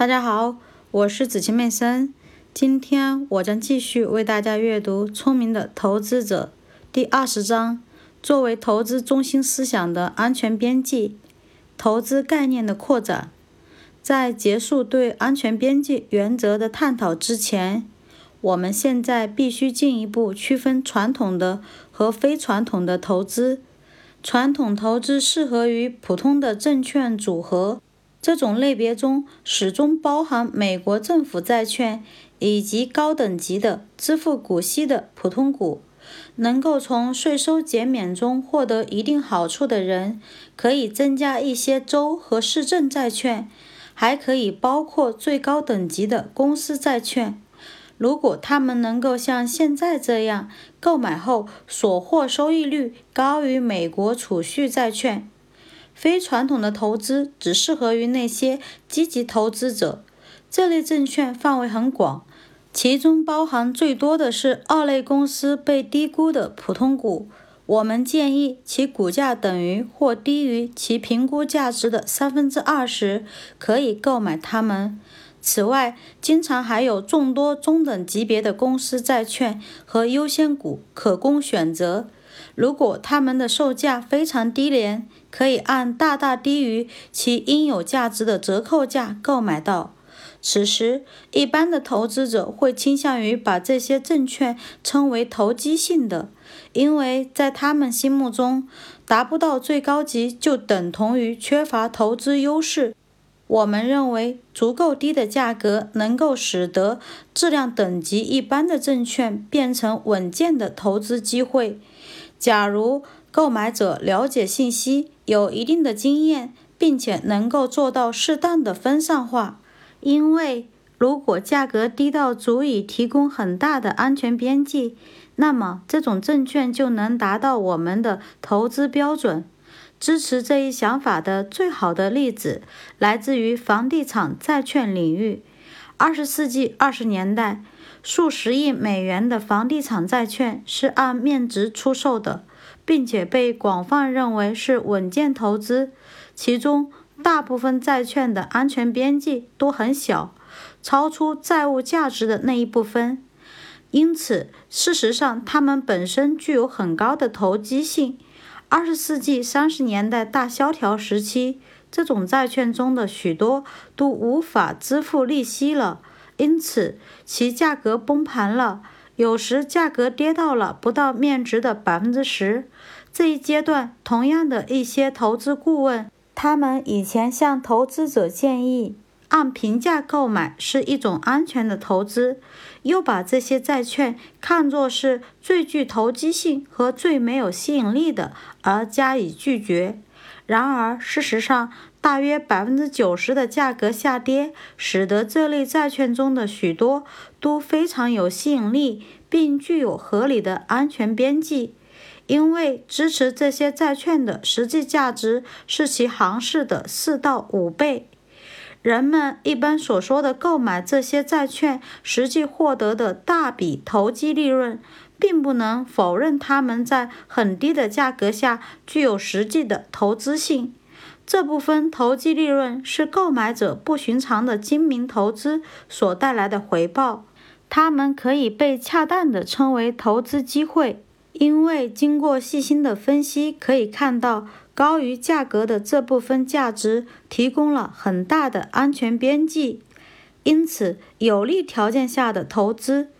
大家好，我是子晴妹生。今天我将继续为大家阅读《聪明的投资者》第二十章，作为投资中心思想的安全边际，投资概念的扩展。在结束对安全边际原则的探讨之前，我们现在必须进一步区分传统的和非传统的投资。传统投资适合于普通的证券组合。这种类别中始终包含美国政府债券以及高等级的支付股息的普通股。能够从税收减免中获得一定好处的人，可以增加一些州和市政债券，还可以包括最高等级的公司债券。如果他们能够像现在这样购买后所获收益率高于美国储蓄债券。非传统的投资只适合于那些积极投资者。这类证券范围很广，其中包含最多的是二类公司被低估的普通股。我们建议其股价等于或低于其评估价值的三分之二时可以购买它们。此外，经常还有众多中等级别的公司债券和优先股可供选择。如果它们的售价非常低廉，可以按大大低于其应有价值的折扣价购买到。此时，一般的投资者会倾向于把这些证券称为投机性的，因为在他们心目中，达不到最高级就等同于缺乏投资优势。我们认为，足够低的价格能够使得质量等级一般的证券变成稳健的投资机会。假如购买者了解信息。有一定的经验，并且能够做到适当的分散化，因为如果价格低到足以提供很大的安全边际，那么这种证券就能达到我们的投资标准。支持这一想法的最好的例子来自于房地产债券领域。二十世纪二十年代，数十亿美元的房地产债券是按面值出售的。并且被广泛认为是稳健投资，其中大部分债券的安全边际都很小，超出债务价值的那一部分。因此，事实上它们本身具有很高的投机性。二十世纪三十年代大萧条时期，这种债券中的许多都无法支付利息了，因此其价格崩盘了。有时价格跌到了不到面值的百分之十。这一阶段，同样的一些投资顾问，他们以前向投资者建议按平价购买是一种安全的投资，又把这些债券看作是最具投机性和最没有吸引力的，而加以拒绝。然而，事实上，大约百分之九十的价格下跌，使得这类债券中的许多都非常有吸引力，并具有合理的安全边际，因为支持这些债券的实际价值是其行市的四到五倍。人们一般所说的购买这些债券实际获得的大笔投机利润。并不能否认他们在很低的价格下具有实际的投资性。这部分投机利润是购买者不寻常的精明投资所带来的回报。它们可以被恰当地称为投资机会，因为经过细心的分析，可以看到高于价格的这部分价值提供了很大的安全边际。因此，有利条件下的投资。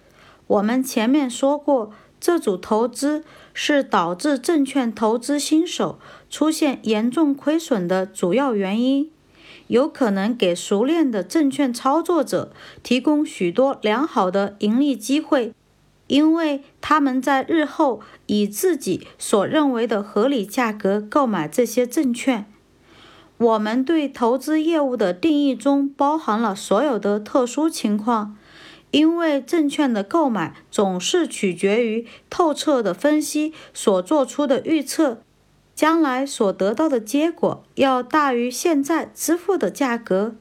我们前面说过，这组投资是导致证券投资新手出现严重亏损的主要原因。有可能给熟练的证券操作者提供许多良好的盈利机会，因为他们在日后以自己所认为的合理价格购买这些证券。我们对投资业务的定义中包含了所有的特殊情况。因为证券的购买总是取决于透彻的分析所做出的预测，将来所得到的结果要大于现在支付的价格。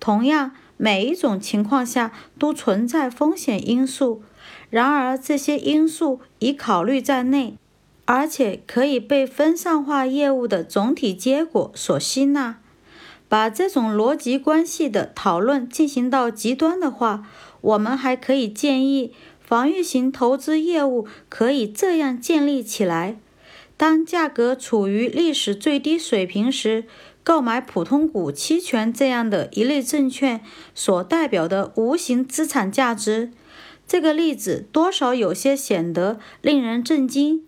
同样，每一种情况下都存在风险因素，然而这些因素已考虑在内，而且可以被分散化业务的总体结果所吸纳。把这种逻辑关系的讨论进行到极端的话，我们还可以建议，防御型投资业务可以这样建立起来：当价格处于历史最低水平时，购买普通股期权这样的一类证券所代表的无形资产价值。这个例子多少有些显得令人震惊。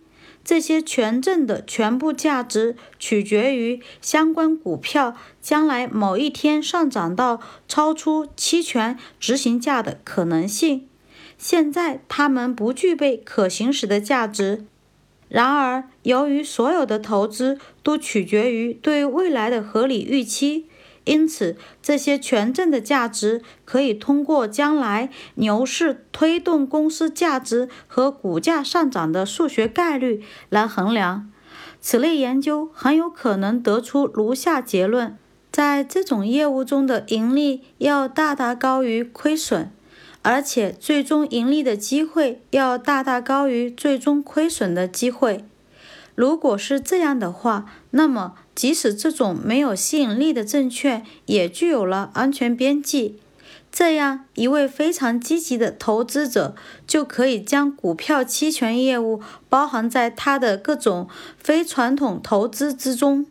这些权证的全部价值取决于相关股票将来某一天上涨到超出期权执行价的可能性。现在它们不具备可行使的价值。然而，由于所有的投资都取决于对未来的合理预期。因此，这些权证的价值可以通过将来牛市推动公司价值和股价上涨的数学概率来衡量。此类研究很有可能得出如下结论：在这种业务中的盈利要大大高于亏损，而且最终盈利的机会要大大高于最终亏损的机会。如果是这样的话，那么即使这种没有吸引力的证券也具有了安全边际。这样，一位非常积极的投资者就可以将股票期权业务包含在他的各种非传统投资之中。